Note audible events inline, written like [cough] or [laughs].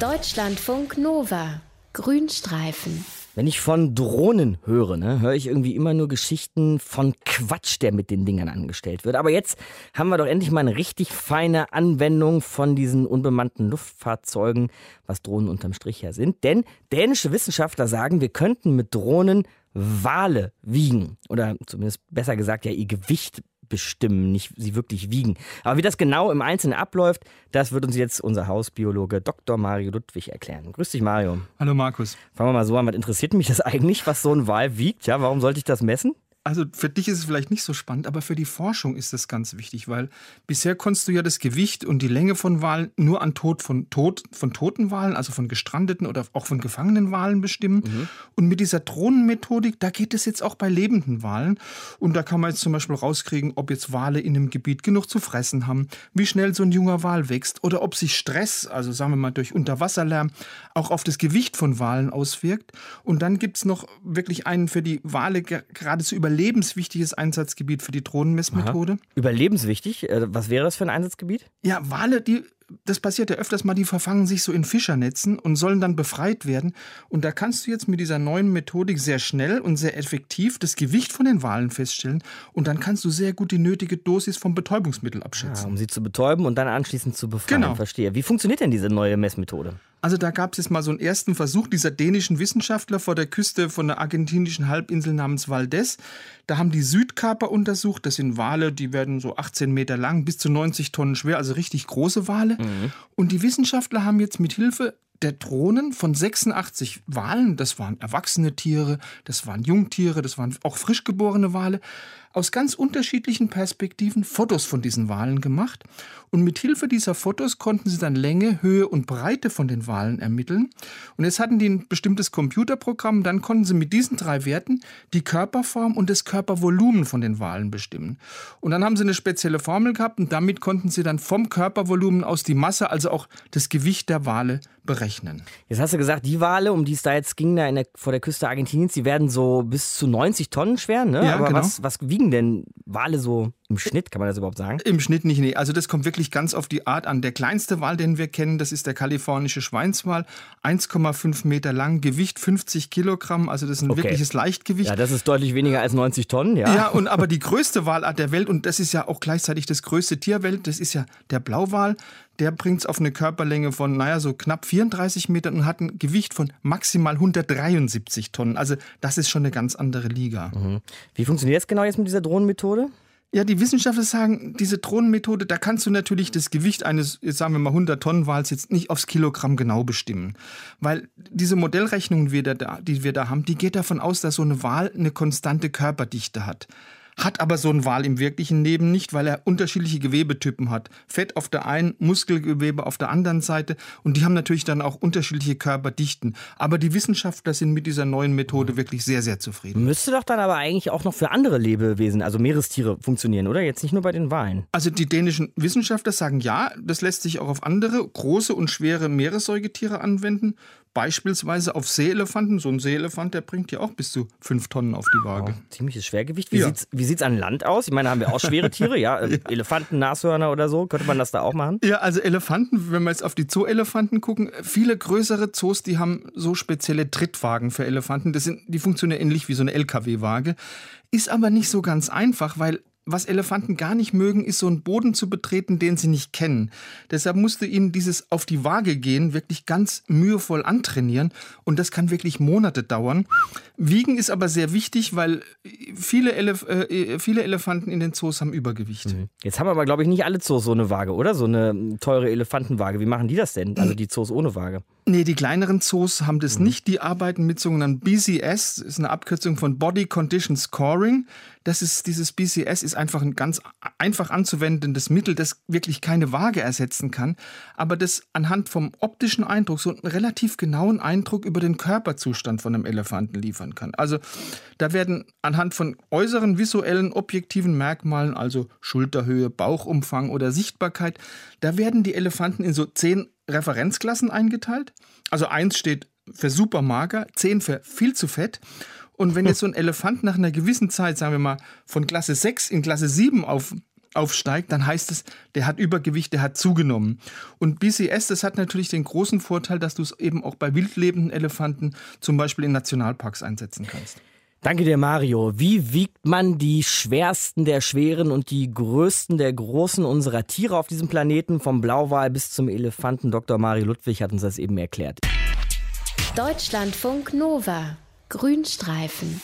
Deutschlandfunk Nova. Grünstreifen. Wenn ich von Drohnen höre, ne, höre ich irgendwie immer nur Geschichten von Quatsch, der mit den Dingern angestellt wird. Aber jetzt haben wir doch endlich mal eine richtig feine Anwendung von diesen unbemannten Luftfahrzeugen, was Drohnen unterm Strich ja sind. Denn dänische Wissenschaftler sagen, wir könnten mit Drohnen Wale wiegen. Oder zumindest besser gesagt, ja, ihr Gewicht bestimmen, nicht sie wirklich wiegen. Aber wie das genau im Einzelnen abläuft, das wird uns jetzt unser Hausbiologe Dr. Mario Ludwig erklären. Grüß dich, Mario. Hallo, Markus. Fangen wir mal so an. Was interessiert mich das eigentlich, was so ein Wal wiegt? Ja, warum sollte ich das messen? Also für dich ist es vielleicht nicht so spannend, aber für die Forschung ist das ganz wichtig, weil bisher konntest du ja das Gewicht und die Länge von Walen nur an Tod von, Tod, von toten Walen, also von gestrandeten oder auch von gefangenen Walen bestimmen. Mhm. Und mit dieser Drohnenmethodik, da geht es jetzt auch bei lebenden Walen. Und da kann man jetzt zum Beispiel rauskriegen, ob jetzt Wale in einem Gebiet genug zu fressen haben, wie schnell so ein junger Wal wächst oder ob sich Stress, also sagen wir mal durch Unterwasserlärm, auch auf das Gewicht von Walen auswirkt. Und dann gibt es noch wirklich einen für die Wale geradezu über überlebenswichtiges Einsatzgebiet für die Drohnenmessmethode. Aha. Überlebenswichtig? Äh, was wäre das für ein Einsatzgebiet? Ja, Wale, die das passiert ja öfters mal, die verfangen sich so in Fischernetzen und sollen dann befreit werden. Und da kannst du jetzt mit dieser neuen Methodik sehr schnell und sehr effektiv das Gewicht von den Walen feststellen. Und dann kannst du sehr gut die nötige Dosis vom Betäubungsmittel abschätzen. Ah, um sie zu betäuben und dann anschließend zu befreien. Genau. Verstehe. Wie funktioniert denn diese neue Messmethode? Also da gab es jetzt mal so einen ersten Versuch dieser dänischen Wissenschaftler vor der Küste von der argentinischen Halbinsel namens Valdez. Da haben die Südkaper untersucht. Das sind Wale, die werden so 18 Meter lang, bis zu 90 Tonnen schwer, also richtig große Wale. Mhm. Und die Wissenschaftler haben jetzt mit Hilfe der Drohnen von 86 Walen, das waren erwachsene Tiere, das waren Jungtiere, das waren auch frisch geborene Wale, aus ganz unterschiedlichen Perspektiven Fotos von diesen Walen gemacht. Und mit Hilfe dieser Fotos konnten sie dann Länge, Höhe und Breite von den Walen ermitteln. Und jetzt hatten die ein bestimmtes Computerprogramm, dann konnten sie mit diesen drei Werten die Körperform und das Körpervolumen von den Walen bestimmen. Und dann haben sie eine spezielle Formel gehabt und damit konnten sie dann vom Körpervolumen aus die Masse, also auch das Gewicht der Wale berechnen. Jetzt hast du gesagt, die Wale, um die es da jetzt ging, da der, vor der Küste Argentiniens, die werden so bis zu 90 Tonnen schwer, ne? Ja, Aber genau. was, was wiegen denn Wale so im Schnitt, kann man das überhaupt sagen? Im Schnitt nicht, nee. Also das kommt wirklich ganz auf die Art an. Der kleinste Wal, den wir kennen, das ist der kalifornische Schweinswal. 1,5 Meter lang, Gewicht 50 Kilogramm, also das ist ein okay. wirkliches Leichtgewicht. Ja, das ist deutlich weniger als 90 Tonnen, ja. Ja, und aber die größte Walart der Welt, und das ist ja auch gleichzeitig das größte Tierwelt, das ist ja der Blauwal. Der bringt es auf eine Körperlänge von, naja, so knapp 34 Metern und hat ein Gewicht von maximal 173 Tonnen. Also das ist schon eine ganz andere Liga. Mhm. Wie funktioniert es genau jetzt mit dieser Drohnenmethode? Ja, die Wissenschaftler sagen, diese Drohnenmethode, da kannst du natürlich das Gewicht eines, jetzt sagen wir mal 100 Tonnen Wals jetzt nicht aufs Kilogramm genau bestimmen. Weil diese Modellrechnung, die wir da haben, die geht davon aus, dass so eine Wal eine konstante Körperdichte hat hat aber so ein Wal im wirklichen Leben nicht, weil er unterschiedliche Gewebetypen hat. Fett auf der einen, Muskelgewebe auf der anderen Seite und die haben natürlich dann auch unterschiedliche Körperdichten. Aber die Wissenschaftler sind mit dieser neuen Methode wirklich sehr, sehr zufrieden. Müsste doch dann aber eigentlich auch noch für andere Lebewesen, also Meerestiere, funktionieren, oder? Jetzt nicht nur bei den Walen. Also die dänischen Wissenschaftler sagen ja, das lässt sich auch auf andere große und schwere Meeressäugetiere anwenden. Beispielsweise auf Seeelefanten. So ein Seeelefant, der bringt ja auch bis zu fünf Tonnen auf die Waage. Oh, ziemliches Schwergewicht. Wie ja. sieht es an Land aus? Ich meine, da haben wir auch schwere Tiere, ja? [laughs] ja? Elefanten, Nashörner oder so. Könnte man das da auch machen? Ja, also Elefanten, wenn wir jetzt auf die Zooelefanten gucken, viele größere Zoos, die haben so spezielle Trittwagen für Elefanten. Das sind, die funktionieren ähnlich wie so eine LKW-Waage. Ist aber nicht so ganz einfach, weil was Elefanten gar nicht mögen, ist so einen Boden zu betreten, den sie nicht kennen. Deshalb musste ihnen dieses auf die Waage gehen wirklich ganz mühevoll antrainieren und das kann wirklich Monate dauern. Wiegen ist aber sehr wichtig, weil viele, Elef äh, viele Elefanten in den Zoos haben Übergewicht. Mhm. Jetzt haben aber, glaube ich, nicht alle Zoos so eine Waage, oder? So eine teure Elefantenwaage. Wie machen die das denn? Also die Zoos ohne Waage? Nee, die kleineren Zoos haben das mhm. nicht. Die arbeiten mit sogenannten BCS, das ist eine Abkürzung von Body Condition Scoring. Das ist, dieses BCS ist einfach ein ganz einfach anzuwendendes Mittel, das wirklich keine Waage ersetzen kann, aber das anhand vom optischen Eindruck so einen relativ genauen Eindruck über den Körperzustand von einem Elefanten liefern kann. Also da werden anhand von äußeren visuellen objektiven Merkmalen, also Schulterhöhe, Bauchumfang oder Sichtbarkeit, da werden die Elefanten in so zehn Referenzklassen eingeteilt. Also eins steht für super mager, zehn für viel zu fett. Und wenn jetzt so ein Elefant nach einer gewissen Zeit, sagen wir mal, von Klasse 6 in Klasse 7 auf, aufsteigt, dann heißt es, der hat Übergewicht, der hat zugenommen. Und BCS, das hat natürlich den großen Vorteil, dass du es eben auch bei wildlebenden Elefanten zum Beispiel in Nationalparks einsetzen kannst. Danke dir, Mario. Wie wiegt man die schwersten der schweren und die größten der großen unserer Tiere auf diesem Planeten, vom Blauwal bis zum Elefanten? Dr. Mario Ludwig hat uns das eben erklärt. Deutschlandfunk Nova. Grünstreifen.